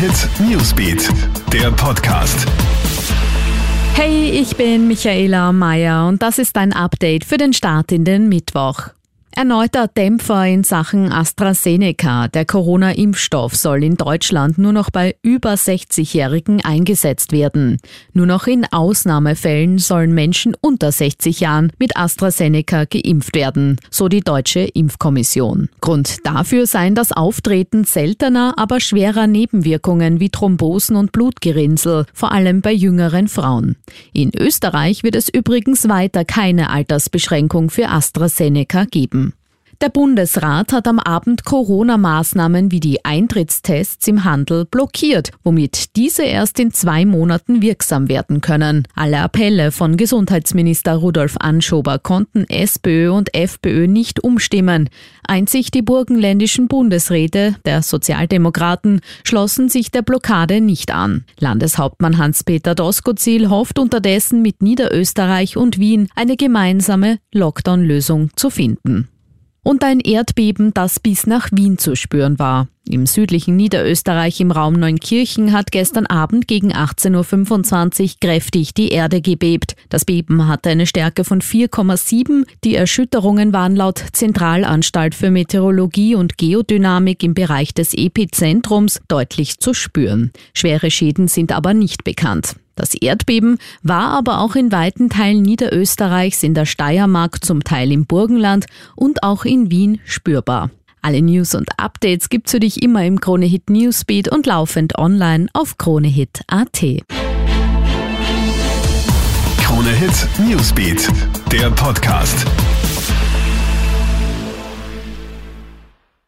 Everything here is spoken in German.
Hit Newsbeat, der Podcast. Hey, ich bin Michaela Mayer und das ist ein Update für den Start in den Mittwoch. Erneuter Dämpfer in Sachen AstraZeneca. Der Corona-Impfstoff soll in Deutschland nur noch bei über 60-Jährigen eingesetzt werden. Nur noch in Ausnahmefällen sollen Menschen unter 60 Jahren mit AstraZeneca geimpft werden, so die Deutsche Impfkommission. Grund dafür seien das Auftreten seltener, aber schwerer Nebenwirkungen wie Thrombosen und Blutgerinnsel, vor allem bei jüngeren Frauen. In Österreich wird es übrigens weiter keine Altersbeschränkung für AstraZeneca geben. Der Bundesrat hat am Abend Corona-Maßnahmen wie die Eintrittstests im Handel blockiert, womit diese erst in zwei Monaten wirksam werden können. Alle Appelle von Gesundheitsminister Rudolf Anschober konnten SPÖ und FPÖ nicht umstimmen. Einzig die burgenländischen Bundesräte der Sozialdemokraten schlossen sich der Blockade nicht an. Landeshauptmann Hans-Peter Doskozil hofft unterdessen mit Niederösterreich und Wien eine gemeinsame Lockdown-Lösung zu finden und ein Erdbeben, das bis nach Wien zu spüren war. Im südlichen Niederösterreich im Raum Neunkirchen hat gestern Abend gegen 18.25 Uhr kräftig die Erde gebebt. Das Beben hatte eine Stärke von 4,7. Die Erschütterungen waren laut Zentralanstalt für Meteorologie und Geodynamik im Bereich des Epizentrums deutlich zu spüren. Schwere Schäden sind aber nicht bekannt. Das Erdbeben war aber auch in weiten Teilen Niederösterreichs, in der Steiermark, zum Teil im Burgenland und auch in Wien spürbar. Alle News und Updates gibt's für dich immer im Kronehit Newsbeat und laufend online auf kronehit.at. Kronehit Newsbeat, der Podcast.